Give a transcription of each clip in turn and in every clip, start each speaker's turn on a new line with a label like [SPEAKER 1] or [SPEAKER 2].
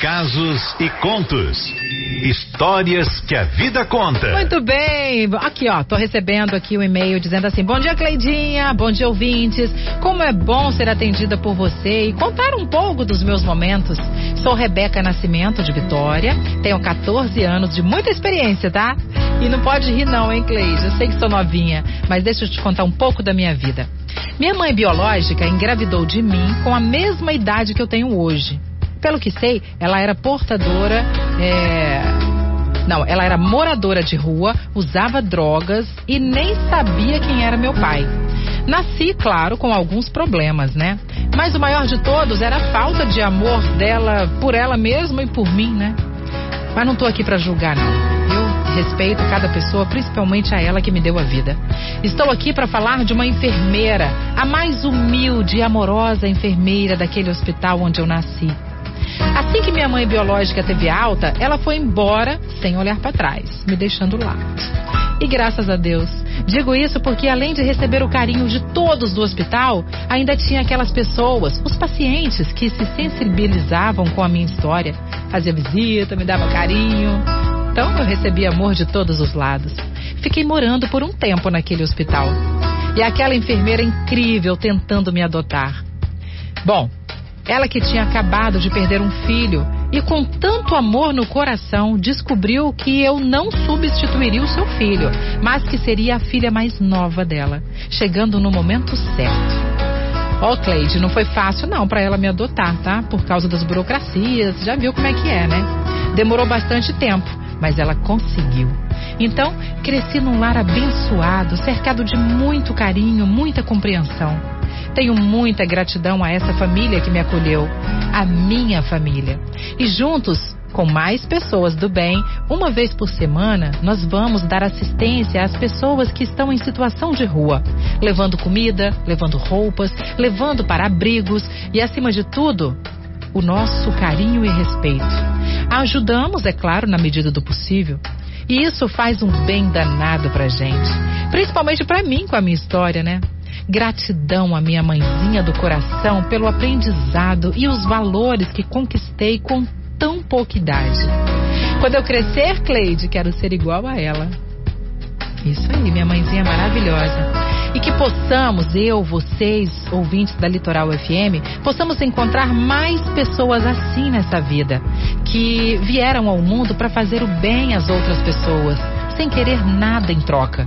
[SPEAKER 1] casos e contos. Histórias que a vida conta.
[SPEAKER 2] Muito bem. Aqui, ó, tô recebendo aqui o um e-mail dizendo assim: Bom dia, Cleidinha. Bom dia, ouvintes. Como é bom ser atendida por você e contar um pouco dos meus momentos. Sou Rebeca Nascimento, de Vitória. Tenho 14 anos de muita experiência, tá? E não pode rir, não, hein, Cleide? Eu sei que sou novinha, mas deixa eu te contar um pouco da minha vida. Minha mãe biológica engravidou de mim com a mesma idade que eu tenho hoje. Pelo que sei, ela era portadora. É... Não, ela era moradora de rua, usava drogas e nem sabia quem era meu pai. Nasci, claro, com alguns problemas, né? Mas o maior de todos era a falta de amor dela por ela mesma e por mim, né? Mas não tô aqui para julgar, não. Eu respeito cada pessoa, principalmente a ela que me deu a vida. Estou aqui para falar de uma enfermeira, a mais humilde e amorosa enfermeira daquele hospital onde eu nasci. Assim que minha mãe biológica teve alta, ela foi embora sem olhar para trás, me deixando lá. E graças a Deus. Digo isso porque, além de receber o carinho de todos do hospital, ainda tinha aquelas pessoas, os pacientes, que se sensibilizavam com a minha história. Fazia visita, me dava carinho. Então eu recebi amor de todos os lados. Fiquei morando por um tempo naquele hospital. E aquela enfermeira incrível tentando me adotar. Bom, ela que tinha acabado de perder um filho e com tanto amor no coração descobriu que eu não substituiria o seu filho, mas que seria a filha mais nova dela, chegando no momento certo. Ó, oh, Cleide, não foi fácil não para ela me adotar, tá? Por causa das burocracias, já viu como é que é, né? Demorou bastante tempo, mas ela conseguiu. Então, cresci num lar abençoado, cercado de muito carinho, muita compreensão. Tenho muita gratidão a essa família que me acolheu, a minha família. E juntos, com mais pessoas do bem, uma vez por semana, nós vamos dar assistência às pessoas que estão em situação de rua, levando comida, levando roupas, levando para abrigos e, acima de tudo, o nosso carinho e respeito. Ajudamos, é claro, na medida do possível. E isso faz um bem danado pra gente. Principalmente para mim com a minha história, né? Gratidão à minha mãezinha do coração pelo aprendizado e os valores que conquistei com tão pouca idade. Quando eu crescer, Cleide, quero ser igual a ela. Isso aí, minha mãezinha maravilhosa. E que possamos, eu, vocês, ouvintes da Litoral FM, possamos encontrar mais pessoas assim nessa vida, que vieram ao mundo para fazer o bem às outras pessoas, sem querer nada em troca.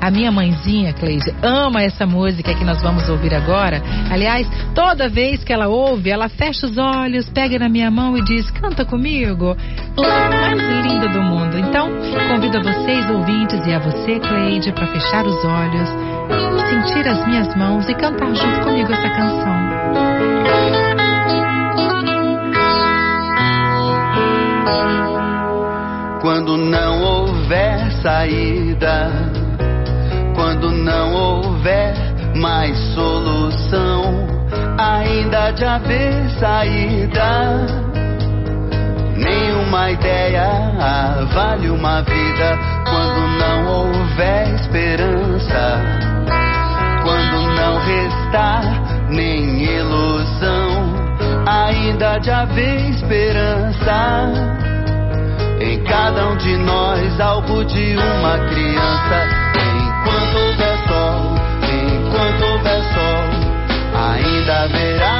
[SPEAKER 2] A minha mãezinha, Cleide, ama essa música que nós vamos ouvir agora. Aliás, toda vez que ela ouve, ela fecha os olhos, pega na minha mão e diz: Canta comigo. Mais lindo do mundo. Então, convido a vocês, ouvintes, e a você, Cleide, para fechar os olhos, sentir as minhas mãos e cantar junto comigo essa canção.
[SPEAKER 3] Quando não houver saída não houver mais solução, ainda de haver saída. Nenhuma ideia vale uma vida quando não houver esperança. Quando não restar nem ilusão, ainda de haver esperança. Em cada um de nós, algo de uma criança ainda haverá.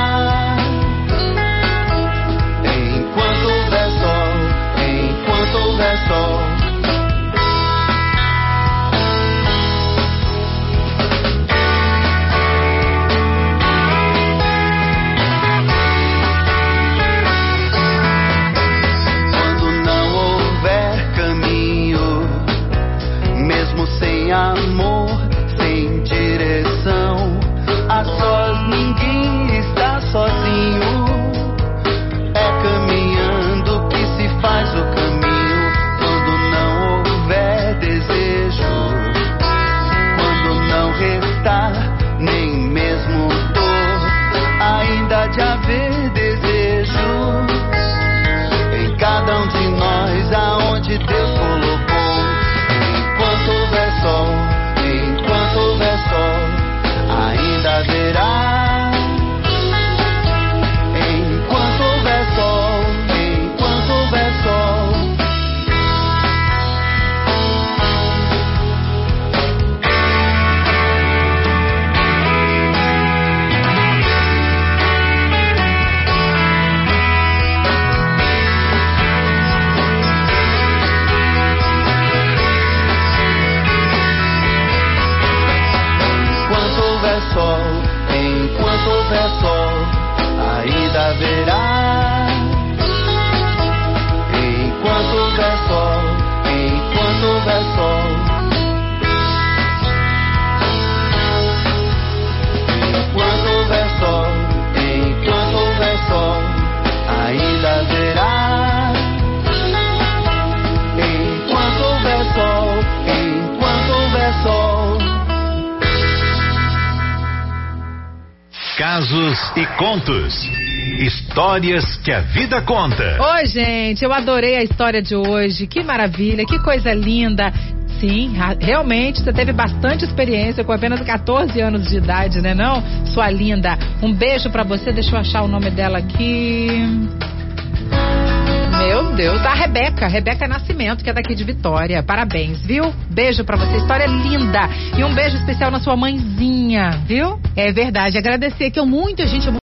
[SPEAKER 1] Casos e contos. Histórias que a vida conta.
[SPEAKER 2] Oi, gente, eu adorei a história de hoje. Que maravilha, que coisa linda. Sim, realmente você teve bastante experiência com apenas 14 anos de idade, né não? Sua linda. Um beijo para você. Deixa eu achar o nome dela aqui. Deus, a Rebeca, Rebeca Nascimento, que é daqui de Vitória. Parabéns, viu? Beijo para você, história linda. E um beijo especial na sua mãezinha, viu?
[SPEAKER 4] É verdade, agradecer que eu muita gente